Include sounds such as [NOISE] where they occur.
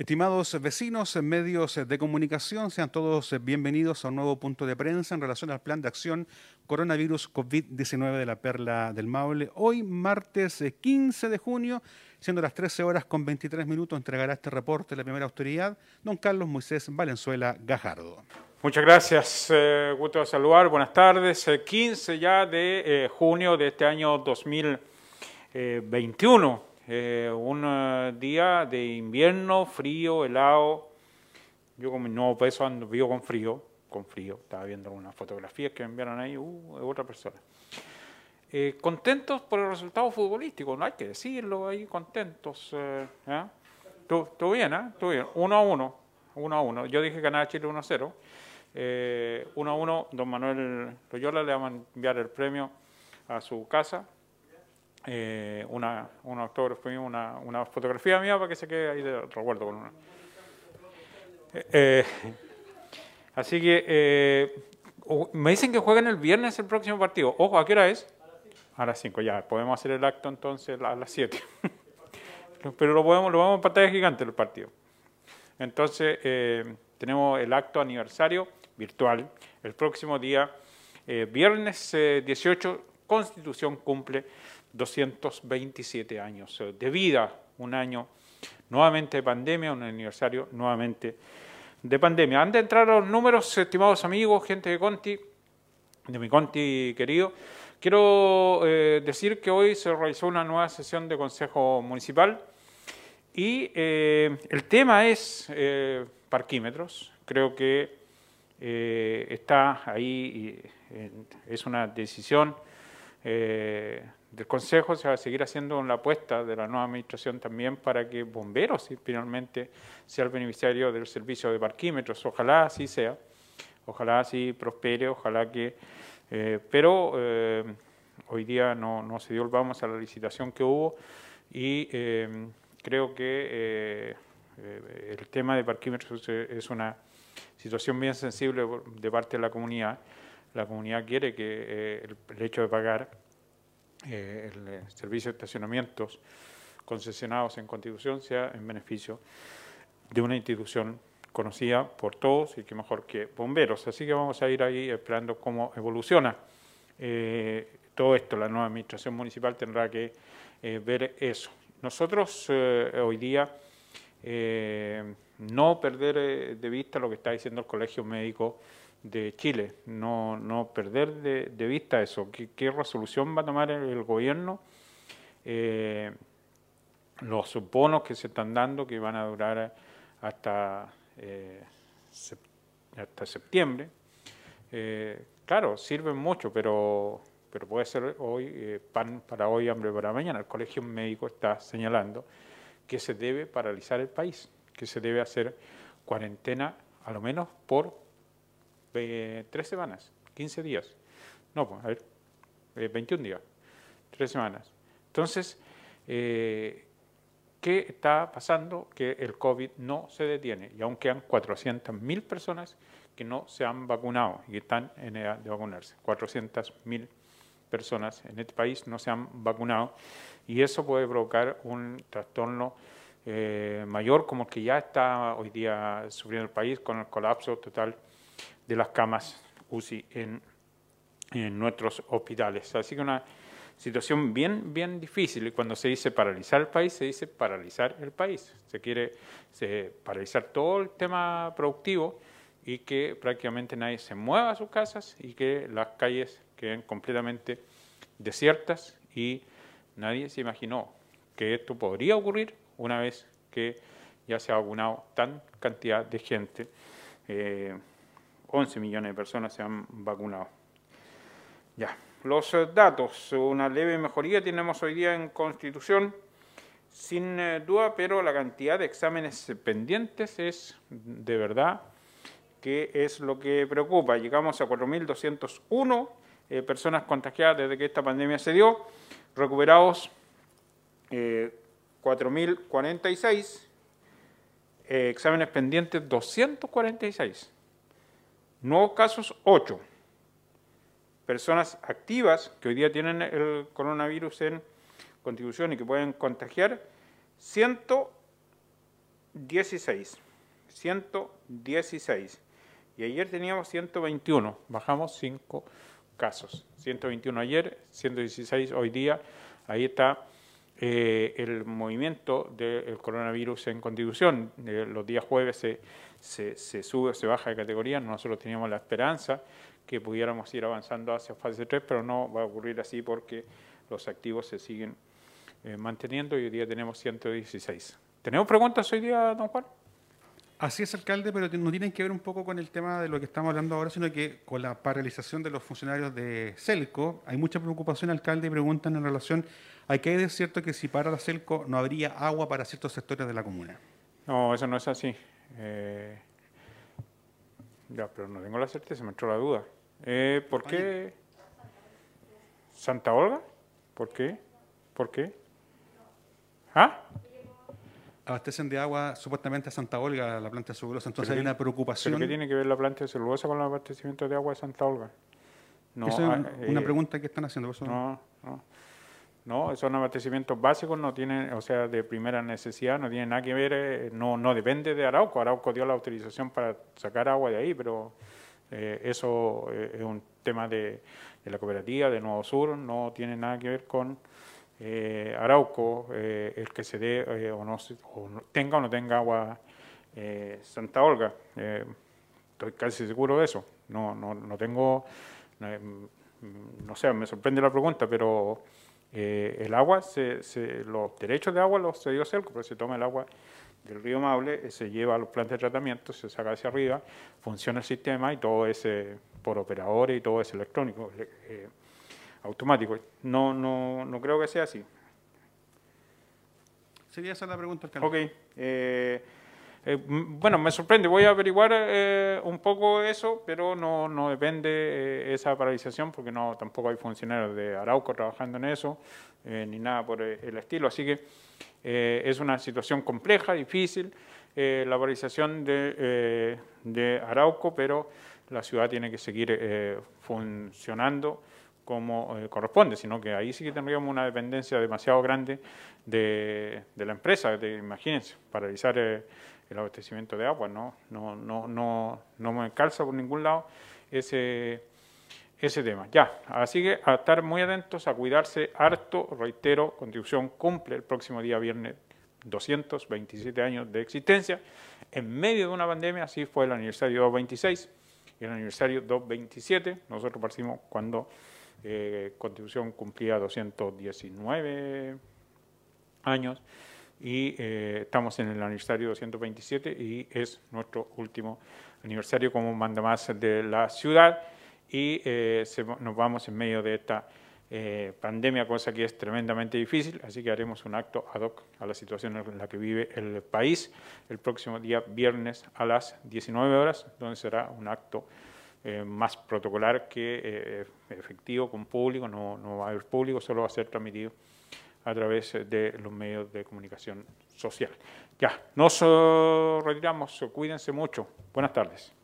Estimados vecinos, medios de comunicación, sean todos bienvenidos a un nuevo punto de prensa en relación al plan de acción coronavirus COVID-19 de la Perla del Maule. Hoy, martes 15 de junio, siendo las 13 horas con 23 minutos, entregará este reporte la primera autoridad, don Carlos Moisés Valenzuela Gajardo. Muchas gracias, eh, gusto saludar, buenas tardes. 15 ya de eh, junio de este año 2021. Eh, un eh, día de invierno, frío, helado. Yo con mi nuevo peso ando, vivo con frío, con frío. Estaba viendo unas fotografías que me enviaron ahí, uh, otra persona. Eh, contentos por el resultado futbolístico, no hay que decirlo, ahí contentos. Eh, ¿eh? ¿Tú, bien, ¿eh? Tú bien. Uno a uno, uno a uno. Yo dije ganaba Chile 1 a 0. Eh, uno a uno, don Manuel Loyola le vamos a enviar el premio a su casa, eh, una, un autógrafo una, una fotografía mía para que se quede ahí de recuerdo con una. Eh, eh [LAUGHS] así que eh, me dicen que juegan el viernes el próximo partido. Ojo, ¿a qué hora es? A las 5, ya. Podemos hacer el acto entonces a las 7. [LAUGHS] Pero lo podemos, lo vamos a pantalla gigante el partido. Entonces, eh, tenemos el acto aniversario virtual el próximo día, eh, viernes 18, Constitución cumple 227 años de vida, un año nuevamente de pandemia, un aniversario nuevamente de pandemia. Antes de entrar los números, estimados amigos, gente de Conti, de mi Conti querido, quiero eh, decir que hoy se realizó una nueva sesión de Consejo Municipal y eh, el tema es eh, parquímetros. Creo que eh, está ahí, y, es una decisión eh, del Consejo se va a seguir haciendo la apuesta de la nueva administración también para que bomberos finalmente sea el beneficiario del servicio de parquímetros. Ojalá así sea, ojalá así prospere, ojalá que... Eh, pero eh, hoy día no, no, se dio el vamos a la licitación que hubo y creo que el tema de parquímetros es una situación bien sensible de parte de la comunidad. La comunidad quiere que el, el hecho de pagar eh, el eh, servicio de estacionamientos concesionados en Constitución sea en beneficio de una institución conocida por todos y que mejor que bomberos. Así que vamos a ir ahí esperando cómo evoluciona eh, todo esto. La nueva administración municipal tendrá que eh, ver eso. Nosotros eh, hoy día eh, no perder de vista lo que está diciendo el Colegio Médico de Chile, no, no perder de, vista eso, ¿Qué, ¿Qué, resolución va a tomar el, gobierno, eh, los bonos que se están dando que van a durar hasta, eh, hasta septiembre, eh, claro, sirven mucho, pero, pero puede ser hoy pan para hoy, hambre para mañana. El Colegio Médico está señalando que se debe paralizar el país, que se debe hacer cuarentena a lo menos por tres semanas, 15 días. No, pues, a ver, eh, 21 días, tres semanas. Entonces, eh, ¿qué está pasando? Que el COVID no se detiene y aún quedan 400.000 personas que no se han vacunado y que están en edad de vacunarse. 400.000 personas en este país no se han vacunado y eso puede provocar un trastorno eh, mayor como el que ya está hoy día sufriendo el país con el colapso total de las camas UCI en, en nuestros hospitales. Así que una situación bien, bien difícil. Y cuando se dice paralizar el país, se dice paralizar el país. Se quiere se, paralizar todo el tema productivo y que prácticamente nadie se mueva a sus casas y que las calles queden completamente desiertas y nadie se imaginó que esto podría ocurrir una vez que ya se ha vacunado tan cantidad de gente. Eh, 11 millones de personas se han vacunado. Ya, los eh, datos, una leve mejoría tenemos hoy día en Constitución, sin eh, duda, pero la cantidad de exámenes pendientes es de verdad que es lo que preocupa. Llegamos a 4.201 eh, personas contagiadas desde que esta pandemia se dio, recuperados eh, 4.046, eh, exámenes pendientes 246. Nuevos casos, 8. Personas activas que hoy día tienen el coronavirus en constitución y que pueden contagiar, 116. 116. Y ayer teníamos 121. Bajamos 5 casos. 121 ayer, 116 hoy día. Ahí está eh, el movimiento del coronavirus en constitución. Eh, los días jueves se, se, sube, se baja de categoría. Nosotros teníamos la esperanza que pudiéramos ir avanzando hacia fase 3, pero no va a ocurrir así porque los activos se siguen eh, manteniendo y hoy día tenemos 116. ¿Tenemos preguntas hoy día, don Juan? Así es, alcalde, pero no tienen que ver un poco con el tema de lo que estamos hablando ahora, sino que con la paralización de los funcionarios de CELCO. Hay mucha preocupación, alcalde, y preguntan en relación a que es cierto que si para la CELCO no habría agua para ciertos sectores de la comuna. No, eso no es así. Eh, ya, pero no tengo la certeza, me entró la duda. Eh, ¿Por qué? ¿Santa Olga? ¿Por qué? ¿Por qué? ¿Ah? Abastecen de agua supuestamente a Santa Olga, la planta de celulosa. Entonces hay una preocupación. ¿Pero qué tiene que ver la planta de celulosa con el abastecimiento de agua de Santa Olga? No, es una, eh, pregunta que están haciendo. no, no. No, son abastecimientos básicos, no tienen, o sea, de primera necesidad, no tienen nada que ver, eh, no, no depende de Arauco. Arauco dio la autorización para sacar agua de ahí, pero eh, eso es un tema de, de, la cooperativa, de Nuevo Sur, no tiene nada que ver con eh, Arauco, eh, el que se dé eh, o, no, tenga o no tenga agua Santa Olga. estoy casi seguro de eso. No, no, no tengo, no, sé, me sorprende la pregunta, pero el agua, se, los derechos de agua los dio Celco, pero se toma el agua del río Maule, se lleva a los plantas de tratamiento, se saca hacia arriba, funciona el sistema y todo es por operadores y todo es electrónico automático. No, no, no creo que sea así. Sería esa la pregunta, Ok. Eh, eh, bueno, me sorprende. Voy a averiguar eh, un poco eso, pero no, no depende esa paralización porque no tampoco hay funcionarios de Arauco trabajando en eso, ni nada por el estilo. Así que es una situación compleja, difícil, la paralización de, de, Arauco, pero la ciudad tiene que seguir funcionando como eh, corresponde, sino que ahí sí que tendríamos una dependencia demasiado grande de, la empresa, imagínense, paralizar eh, el abastecimiento de agua, ¿no? No, no, no, no me calza por ningún lado ese, ese tema. Ya, así que a estar muy atentos, a cuidarse harto, reitero, Constitución cumple el próximo día viernes 227 años de existencia, en medio de una pandemia, así fue el aniversario 226 y el aniversario 227, nosotros partimos cuando eh, Constitución cumplía 219 años y eh, estamos en el aniversario 227 y es nuestro último aniversario como manda más de la ciudad y eh, nos vamos en medio de esta pandemia, cosa que es tremendamente difícil, así que haremos un acto ad hoc a la situación en la que vive el país el próximo día viernes a las 19 horas, donde será un acto eh, más protocolar que eh, efectivo con público, no, no va a haber público, solo va a ser transmitido a través de los medios de comunicación social. Ya, nos retiramos, cuídense mucho. Buenas tardes.